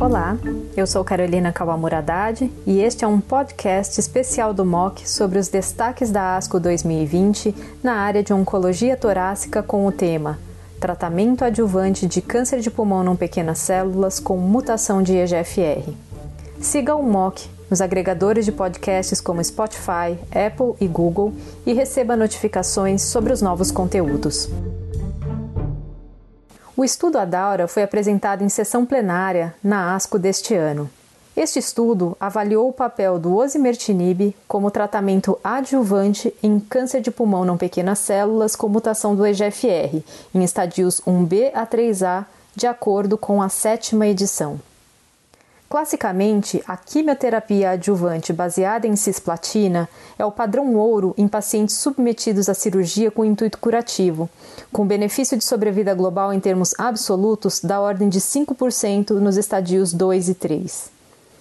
Olá, eu sou Carolina Kawamura Haddad e este é um podcast especial do MOC sobre os destaques da ASCO 2020 na área de oncologia torácica com o tema Tratamento adjuvante de câncer de pulmão não pequenas células com mutação de EGFR. Siga o MOC nos agregadores de podcasts como Spotify, Apple e Google e receba notificações sobre os novos conteúdos. O estudo Adaura foi apresentado em sessão plenária na ASCO deste ano. Este estudo avaliou o papel do osimertinib como tratamento adjuvante em câncer de pulmão não pequenas células com mutação do EGFR, em estadios 1B a 3A, de acordo com a sétima edição. Classicamente, a quimioterapia adjuvante baseada em cisplatina é o padrão ouro em pacientes submetidos à cirurgia com intuito curativo, com benefício de sobrevida global em termos absolutos da ordem de 5% nos estadios 2 e 3.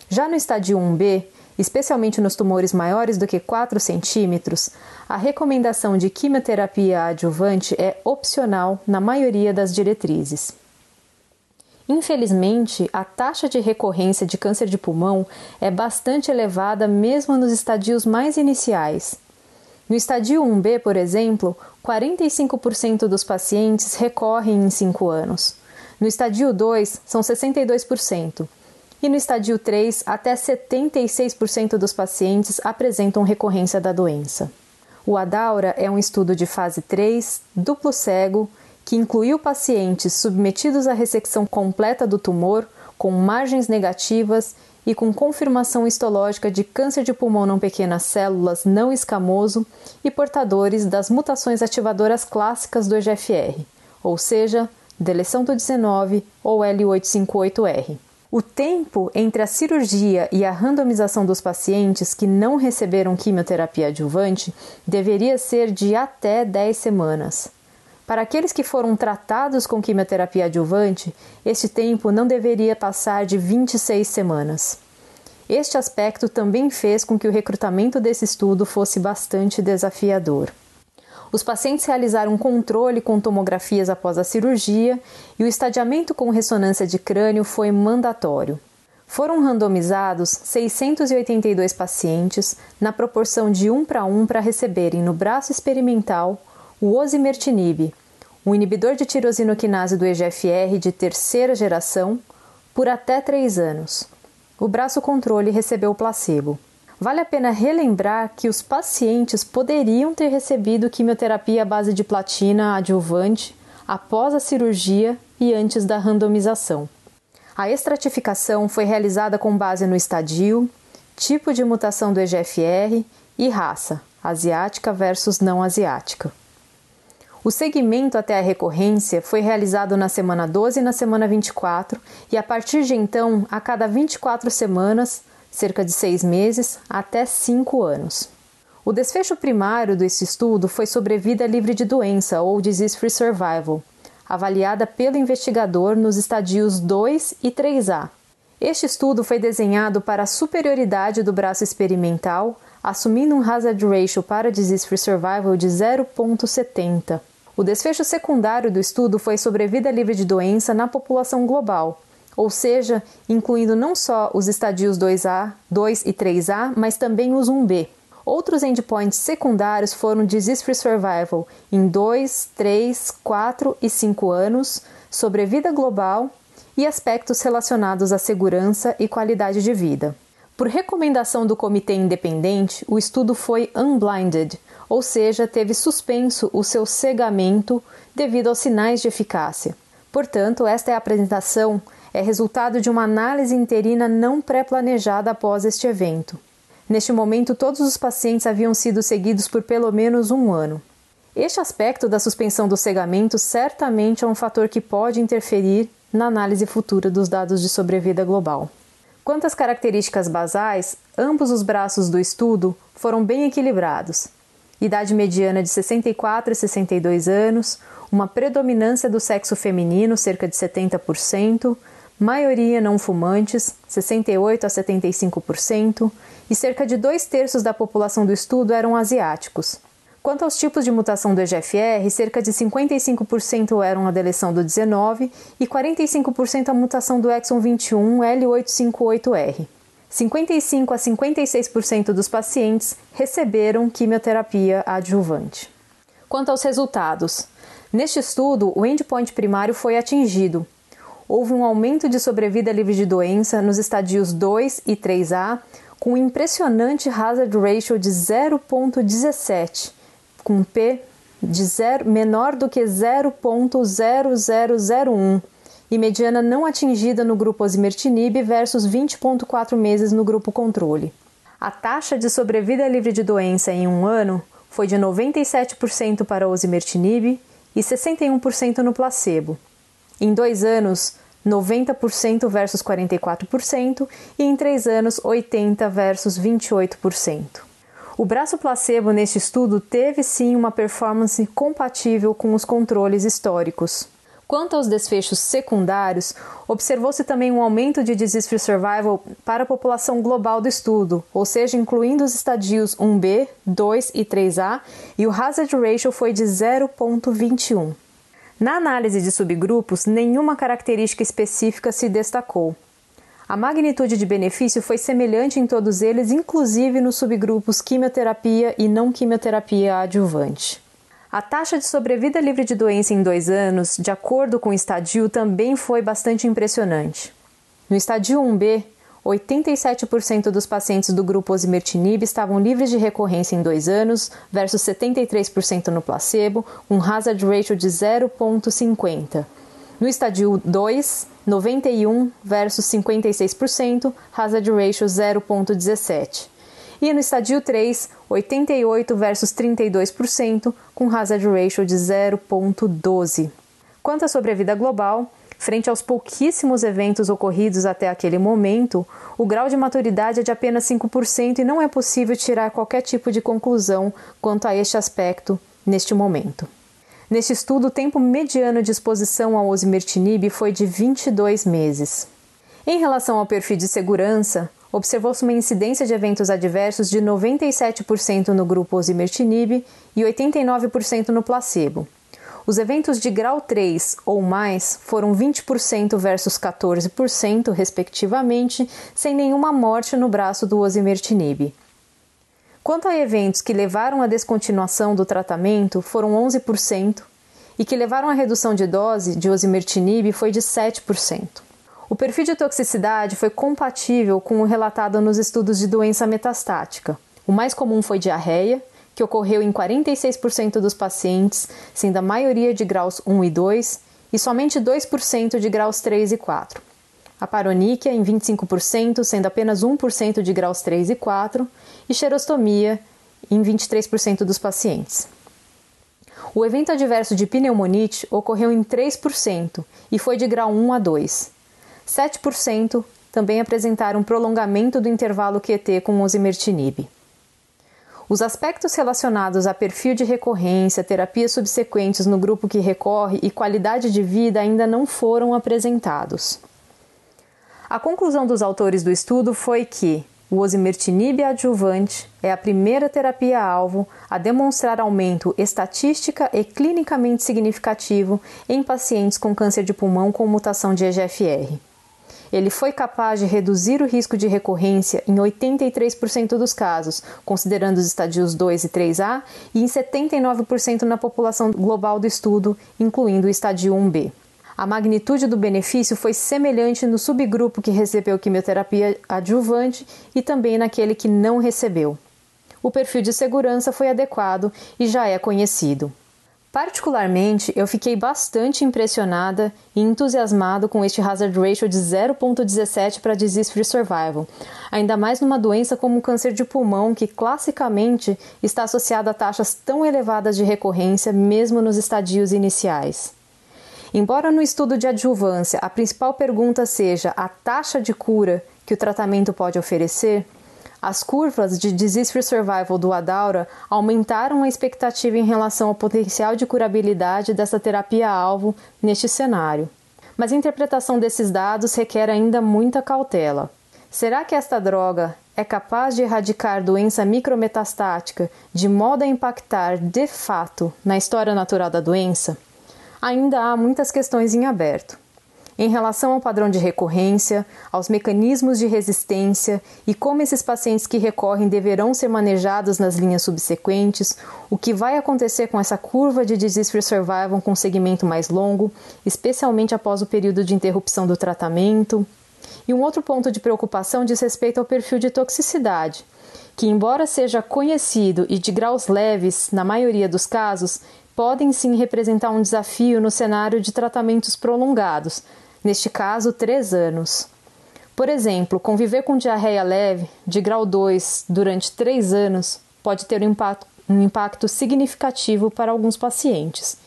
Já no estadio 1B, especialmente nos tumores maiores do que 4 centímetros, a recomendação de quimioterapia adjuvante é opcional na maioria das diretrizes. Infelizmente, a taxa de recorrência de câncer de pulmão é bastante elevada mesmo nos estadios mais iniciais. No estadio 1B, por exemplo, 45% dos pacientes recorrem em 5 anos. No estadio 2, são 62%. E no estadio 3, até 76% dos pacientes apresentam recorrência da doença. O ADAURA é um estudo de fase 3, duplo cego, que incluiu pacientes submetidos à ressecção completa do tumor, com margens negativas e com confirmação histológica de câncer de pulmão não pequenas células não escamoso e portadores das mutações ativadoras clássicas do EGFR, ou seja, deleção do 19 ou L858R. O tempo entre a cirurgia e a randomização dos pacientes que não receberam quimioterapia adjuvante deveria ser de até 10 semanas. Para aqueles que foram tratados com quimioterapia adjuvante, este tempo não deveria passar de 26 semanas. Este aspecto também fez com que o recrutamento desse estudo fosse bastante desafiador. Os pacientes realizaram um controle com tomografias após a cirurgia e o estadiamento com ressonância de crânio foi mandatório. Foram randomizados 682 pacientes na proporção de 1 para 1 para receberem no braço experimental o osimertinib, um inibidor de tirosinoquinase do EGFR de terceira geração, por até 3 anos. O braço controle recebeu placebo. Vale a pena relembrar que os pacientes poderiam ter recebido quimioterapia à base de platina adjuvante após a cirurgia e antes da randomização. A estratificação foi realizada com base no estadio, tipo de mutação do EGFR e raça, asiática versus não asiática. O segmento até a recorrência foi realizado na semana 12 e na semana 24, e a partir de então, a cada 24 semanas, cerca de seis meses, até cinco anos. O desfecho primário desse estudo foi sobrevida livre de doença ou disease-free survival, avaliada pelo investigador nos estadios 2 e 3A. Este estudo foi desenhado para a superioridade do braço experimental, assumindo um hazard ratio para disease-free survival de 0,70. O desfecho secundário do estudo foi sobrevida livre de doença na população global, ou seja, incluindo não só os estadios 2A, 2 e 3A, mas também os 1B. Outros endpoints secundários foram disease-free survival em 2, 3, 4 e 5 anos, sobrevida global e aspectos relacionados à segurança e qualidade de vida. Por recomendação do comitê independente, o estudo foi unblinded, ou seja, teve suspenso o seu cegamento devido aos sinais de eficácia. Portanto, esta é apresentação é resultado de uma análise interina não pré-planejada após este evento. Neste momento, todos os pacientes haviam sido seguidos por pelo menos um ano. Este aspecto da suspensão do cegamento certamente é um fator que pode interferir na análise futura dos dados de sobrevida global. Quanto às características basais, ambos os braços do estudo foram bem equilibrados. Idade mediana de 64 e 62 anos, uma predominância do sexo feminino, cerca de 70%, maioria não fumantes, 68 a 75%, e cerca de dois terços da população do estudo eram asiáticos. Quanto aos tipos de mutação do EGFR, cerca de 55% eram a deleção do 19 e 45% a mutação do exon 21 L858R. 55 a 56% dos pacientes receberam quimioterapia adjuvante. Quanto aos resultados, neste estudo o endpoint primário foi atingido. Houve um aumento de sobrevida livre de doença nos estadios 2 e 3A, com um impressionante hazard ratio de 0,17, com P de zero, menor do que 0,0001 e mediana não atingida no grupo osimertinib versus 20,4 meses no grupo controle. A taxa de sobrevida livre de doença em um ano foi de 97% para osimertinib e 61% no placebo. Em dois anos, 90% versus 44% e em três anos, 80% versus 28%. O braço placebo neste estudo teve sim uma performance compatível com os controles históricos. Quanto aos desfechos secundários, observou-se também um aumento de disease-free survival para a população global do estudo, ou seja, incluindo os estadios 1B, 2 e 3A, e o hazard ratio foi de 0,21. Na análise de subgrupos, nenhuma característica específica se destacou. A magnitude de benefício foi semelhante em todos eles, inclusive nos subgrupos quimioterapia e não quimioterapia adjuvante. A taxa de sobrevida livre de doença em dois anos, de acordo com o estadio, também foi bastante impressionante. No estadio 1B, 87% dos pacientes do grupo osimertinib estavam livres de recorrência em dois anos, versus 73% no placebo, um hazard ratio de 0,50. No estadio 2, 91 versus 56%, hazard ratio 0,17 e no estadio 3, 88 versus 32%, com hazard ratio de 0,12. Quanto à sobrevida global, frente aos pouquíssimos eventos ocorridos até aquele momento, o grau de maturidade é de apenas 5% e não é possível tirar qualquer tipo de conclusão quanto a este aspecto neste momento. Neste estudo, o tempo mediano de exposição ao osimertinib foi de 22 meses. Em relação ao perfil de segurança, observou-se uma incidência de eventos adversos de 97% no grupo osimertinib e 89% no placebo. Os eventos de grau 3 ou mais foram 20% versus 14%, respectivamente, sem nenhuma morte no braço do osimertinib. Quanto a eventos que levaram à descontinuação do tratamento, foram 11%, e que levaram à redução de dose de osimertinib foi de 7%. O perfil de toxicidade foi compatível com o relatado nos estudos de doença metastática. O mais comum foi diarreia, que ocorreu em 46% dos pacientes, sendo a maioria de graus 1 e 2 e somente 2% de graus 3 e 4. A paroníquia em 25%, sendo apenas 1% de graus 3 e 4, e xerostomia em 23% dos pacientes. O evento adverso de pneumonite ocorreu em 3% e foi de grau 1 a 2. 7% também apresentaram prolongamento do intervalo QT com osimertinib. Os aspectos relacionados a perfil de recorrência, terapias subsequentes no grupo que recorre e qualidade de vida ainda não foram apresentados. A conclusão dos autores do estudo foi que o osimertinib adjuvante é a primeira terapia-alvo a demonstrar aumento estatística e clinicamente significativo em pacientes com câncer de pulmão com mutação de EGFR. Ele foi capaz de reduzir o risco de recorrência em 83% dos casos, considerando os estadios 2 e 3A, e em 79% na população global do estudo, incluindo o estadio 1B. A magnitude do benefício foi semelhante no subgrupo que recebeu quimioterapia adjuvante e também naquele que não recebeu. O perfil de segurança foi adequado e já é conhecido. Particularmente, eu fiquei bastante impressionada e entusiasmado com este hazard ratio de 0.17 para disease-free survival, ainda mais numa doença como o câncer de pulmão, que classicamente está associada a taxas tão elevadas de recorrência, mesmo nos estadios iniciais. Embora no estudo de adjuvância a principal pergunta seja a taxa de cura que o tratamento pode oferecer, as curvas de disease-free survival do Adaura aumentaram a expectativa em relação ao potencial de curabilidade dessa terapia-alvo neste cenário. Mas a interpretação desses dados requer ainda muita cautela. Será que esta droga é capaz de erradicar doença micrometastática de modo a impactar de fato na história natural da doença? Ainda há muitas questões em aberto. Em relação ao padrão de recorrência, aos mecanismos de resistência e como esses pacientes que recorrem deverão ser manejados nas linhas subsequentes, o que vai acontecer com essa curva de disease free survival com segmento mais longo, especialmente após o período de interrupção do tratamento, e um outro ponto de preocupação diz respeito ao perfil de toxicidade, que, embora seja conhecido e de graus leves na maioria dos casos, podem sim representar um desafio no cenário de tratamentos prolongados, neste caso, três anos. Por exemplo, conviver com diarreia leve, de grau 2, durante três anos, pode ter um impacto, um impacto significativo para alguns pacientes.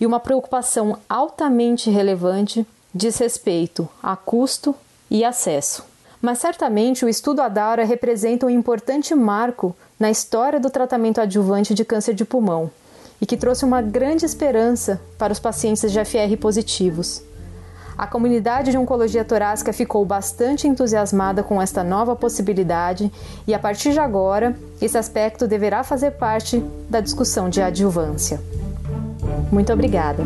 E uma preocupação altamente relevante diz respeito a custo e acesso. Mas certamente o estudo Adara representa um importante marco na história do tratamento adjuvante de câncer de pulmão e que trouxe uma grande esperança para os pacientes de FR positivos. A comunidade de oncologia torácica ficou bastante entusiasmada com esta nova possibilidade e, a partir de agora, esse aspecto deverá fazer parte da discussão de adjuvância. Muito obrigada!